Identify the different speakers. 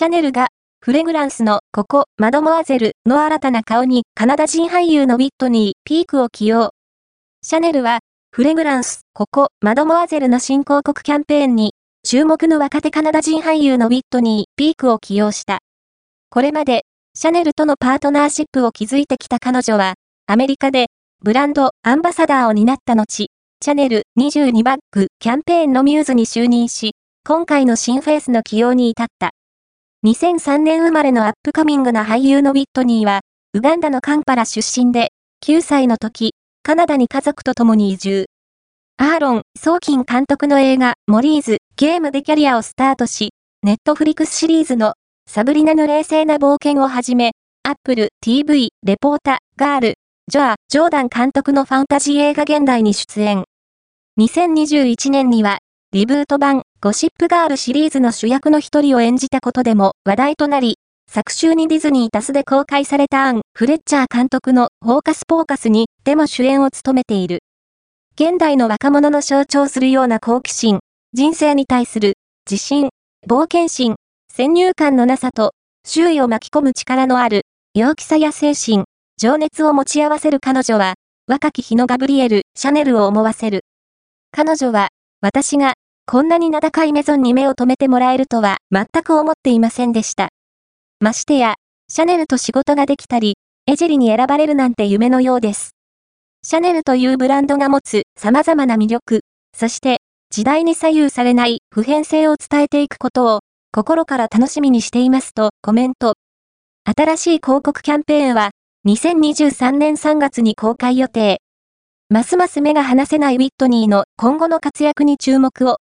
Speaker 1: シャネルが、フレグランスのここ、マドモアゼルの新たな顔にカナダ人俳優のウィットニー、ピークを起用。シャネルは、フレグランス、ここ、マドモアゼルの新広告キャンペーンに、注目の若手カナダ人俳優のウィットニー、ピークを起用した。これまで、シャネルとのパートナーシップを築いてきた彼女は、アメリカで、ブランド、アンバサダーを担った後、シャネル22バッグキャンペーンのミューズに就任し、今回の新フェイスの起用に至った。2003年生まれの upcoming な俳優のウィットニーは、ウガンダのカンパラ出身で、9歳の時、カナダに家族と共に移住。アーロン・ソーキン監督の映画、モリーズ、ゲームでキャリアをスタートし、ネットフリックスシリーズのサブリナの冷静な冒険をはじめ、アップル TV、レポータ、ガール、ジョア、ジョーダン監督のファンタジー映画現代に出演。2021年には、リブート版、ゴシップガールシリーズの主役の一人を演じたことでも話題となり、昨週にディズニータスで公開されたアン・フレッチャー監督のフォーカス・ポーカスにでも主演を務めている。現代の若者の象徴するような好奇心、人生に対する自信、冒険心、先入観のなさと、周囲を巻き込む力のある、陽気さや精神、情熱を持ち合わせる彼女は、若き日のガブリエル、シャネルを思わせる。彼女は、私が、こんなに名高いメゾンに目を留めてもらえるとは、全く思っていませんでした。ましてや、シャネルと仕事ができたり、エジェリに選ばれるなんて夢のようです。シャネルというブランドが持つ様々な魅力、そして時代に左右されない普遍性を伝えていくことを心から楽しみにしていますとコメント。新しい広告キャンペーンは2023年3月に公開予定。ますます目が離せないウィットニーの今後の活躍に注目を。